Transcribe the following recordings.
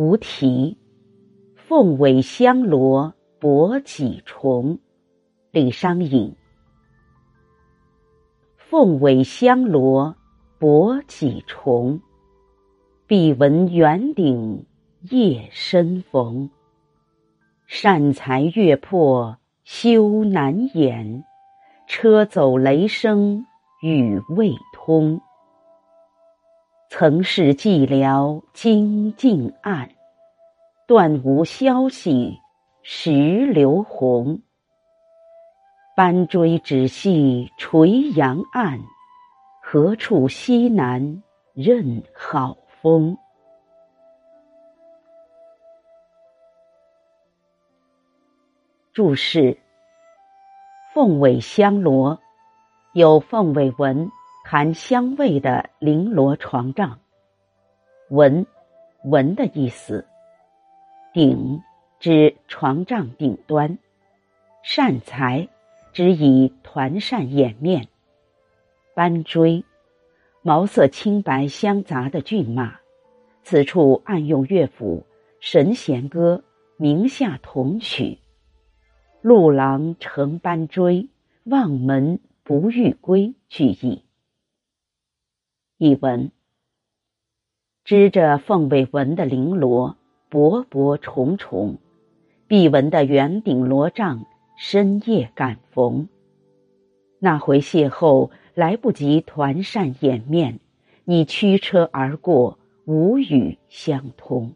无题。凤尾香罗搏几重，李商隐。凤尾香罗搏几重，必闻圆顶夜深逢。善财月破羞难掩，车走雷声雨未通。曾是寂寥今尽暗，断无消息石流红。班追只系垂杨岸，何处西南任好风？注释：凤尾香罗，有凤尾纹。含香味的绫罗床帐，文，文的意思。顶指床帐顶端，扇裁指以团扇掩面。斑锥，毛色青白相杂的骏马。此处暗用乐府《神弦歌》名下同曲。路郎乘斑锥，望门不欲归，句意。译文：织着凤尾纹的绫罗，薄薄重重；碧纹的圆顶罗帐，深夜赶逢。那回邂逅来不及团扇掩面，你驱车而过，无语相通。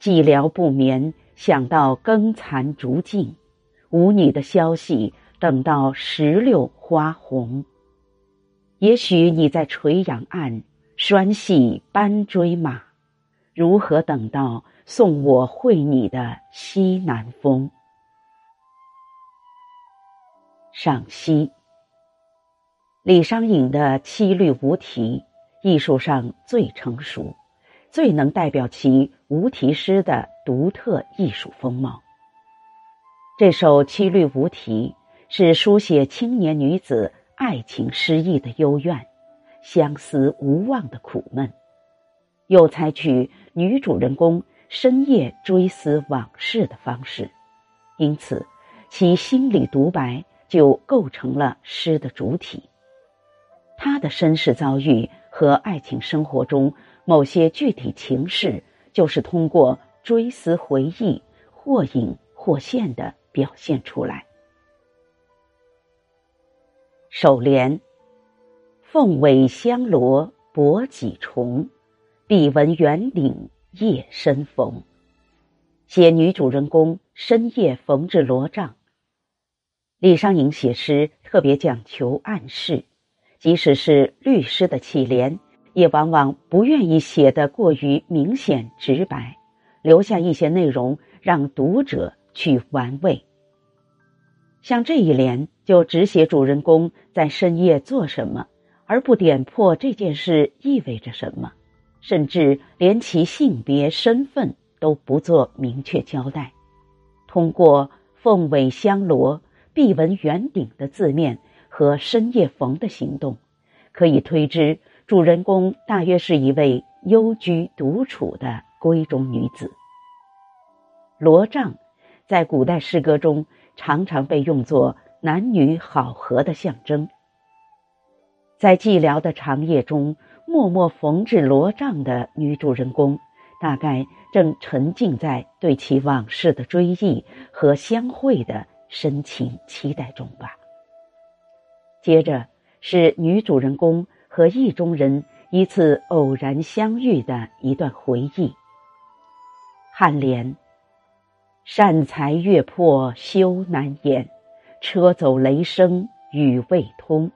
寂寥不眠，想到耕残烛尽，无你的消息，等到石榴花红。也许你在垂杨岸拴系斑锥马，如何等到送我会你的西南风？赏析：李商隐的七律无题，艺术上最成熟，最能代表其无题诗的独特艺术风貌。这首七律无题是书写青年女子。爱情失意的幽怨，相思无望的苦闷，又采取女主人公深夜追思往事的方式，因此其心理独白就构成了诗的主体。他的身世遭遇和爱情生活中某些具体情事，就是通过追思回忆，或隐或现的表现出来。首联：凤尾香罗搏几重，碧纹圆顶夜深逢。写女主人公深夜缝制罗帐。李商隐写诗特别讲求暗示，即使是律诗的起联，也往往不愿意写得过于明显直白，留下一些内容让读者去玩味。像这一联就只写主人公在深夜做什么，而不点破这件事意味着什么，甚至连其性别身份都不做明确交代。通过凤尾香罗、碧纹圆顶的字面和深夜逢的行动，可以推知主人公大约是一位幽居独处的闺中女子。罗帐，在古代诗歌中。常常被用作男女好合的象征。在寂寥的长夜中，默默缝制罗帐的女主人公，大概正沉浸在对其往事的追忆和相会的深情期待中吧。接着是女主人公和意中人一次偶然相遇的一段回忆。颔联。善才月破羞难掩，车走雷声雨未通。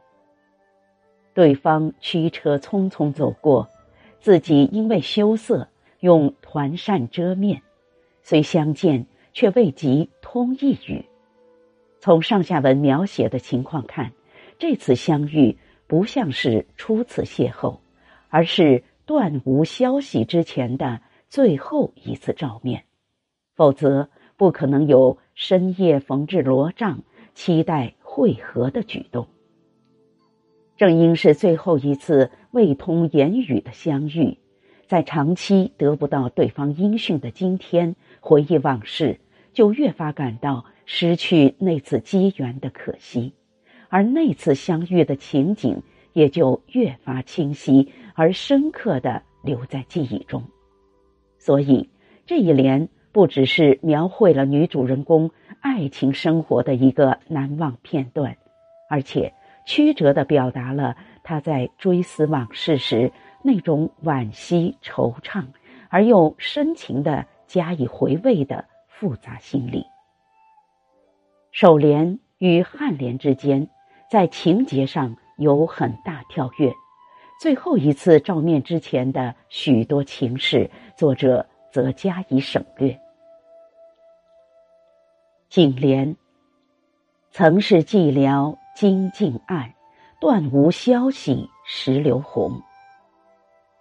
对方驱车匆匆走过，自己因为羞涩用团扇遮面，虽相见却未及通一语。从上下文描写的情况看，这次相遇不像是初次邂逅，而是断无消息之前的最后一次照面，否则。不可能有深夜缝制罗帐、期待会合的举动。正因是最后一次未通言语的相遇，在长期得不到对方音讯的今天，回忆往事，就越发感到失去那次机缘的可惜，而那次相遇的情景也就越发清晰而深刻的留在记忆中。所以，这一联不只是描绘了女主人公爱情生活的一个难忘片段，而且曲折的表达了他在追思往事时。那种惋惜、惆怅，而又深情的加以回味的复杂心理。首联与颔联之间，在情节上有很大跳跃。最后一次照面之前的许多情事，作者则加以省略。颈联，曾是寂寥今竟暗，断无消息石榴红。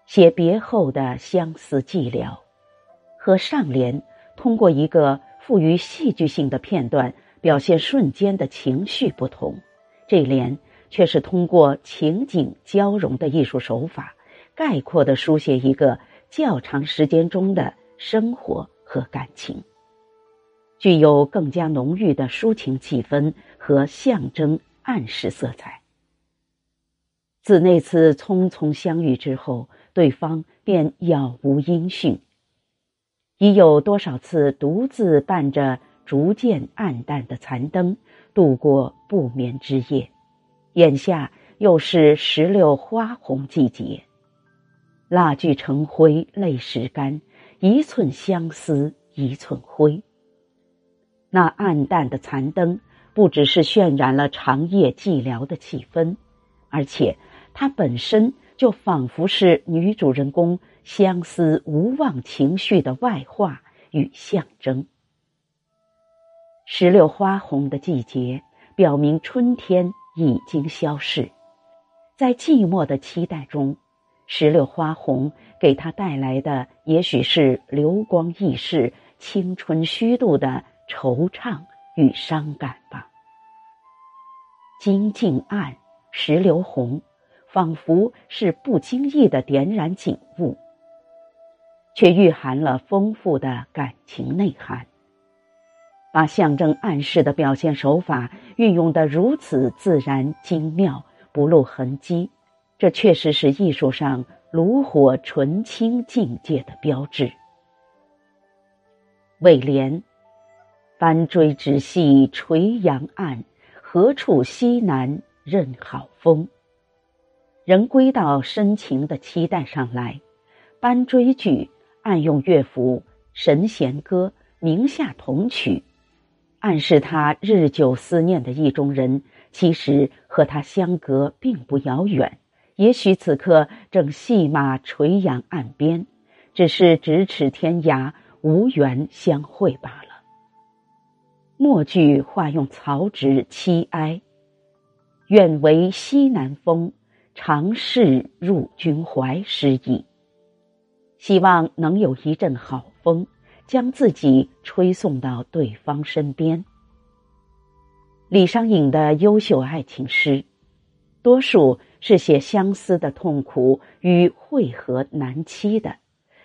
写别后的相思寂寥，和上联通过一个富于戏剧性的片段表现瞬间的情绪不同，这联却是通过情景交融的艺术手法，概括的书写一个较长时间中的生活和感情，具有更加浓郁的抒情气氛和象征暗示色彩。自那次匆匆相遇之后。对方便杳无音讯，已有多少次独自伴着逐渐暗淡的残灯度过不眠之夜，眼下又是石榴花红季节，蜡炬成灰泪始干，一寸相思一寸灰。那暗淡的残灯不只是渲染了长夜寂寥的气氛，而且它本身。就仿佛是女主人公相思无望情绪的外化与象征。石榴花红的季节，表明春天已经消逝，在寂寞的期待中，石榴花红给他带来的，也许是流光易逝、青春虚度的惆怅与伤感吧。金镜暗，石榴红。仿佛是不经意的点燃景物，却蕴含了丰富的感情内涵。把象征暗示的表现手法运用的如此自然精妙，不露痕迹，这确实是艺术上炉火纯青境界的标志。尾联：斑锥直系垂杨岸，何处西南任好风。仍归到深情的期待上来，班追句暗用乐府《神弦歌》《明夏同曲》，暗示他日久思念的意中人，其实和他相隔并不遥远，也许此刻正戏马垂杨岸边，只是咫尺天涯，无缘相会罢。末句化用曹植凄哀，愿为西南风。长试入君怀诗意，希望能有一阵好风，将自己吹送到对方身边。李商隐的优秀爱情诗，多数是写相思的痛苦与会合难期的，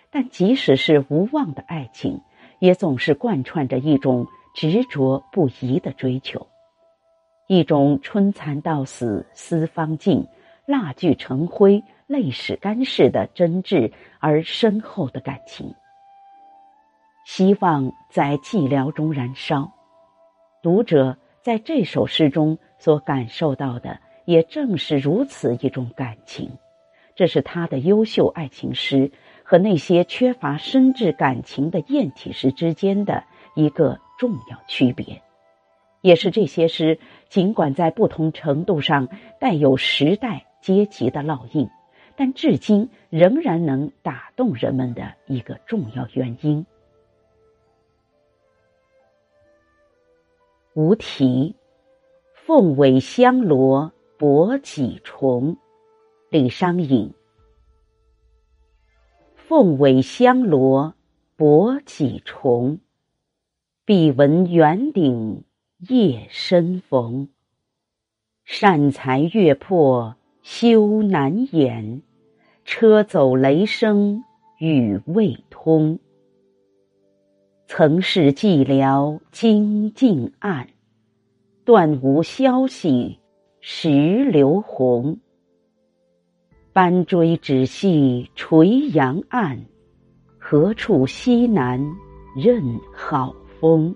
但即使是无望的爱情，也总是贯穿着一种执着不移的追求，一种春蚕到死丝方尽。蜡炬成灰泪始干似的真挚而深厚的感情，希望在寂寥中燃烧。读者在这首诗中所感受到的，也正是如此一种感情。这是他的优秀爱情诗和那些缺乏深挚感情的艳体诗之间的一个重要区别，也是这些诗尽管在不同程度上带有时代。阶级的烙印，但至今仍然能打动人们的一个重要原因。无题，凤尾香罗薄几重。李商隐。凤尾香罗博几重，笔闻圆顶夜深逢。善财月破。修难掩，车走雷声雨未通。曾是寂寥今尽暗，断无消息石流红。斑锥只系垂杨岸，何处西南任好风？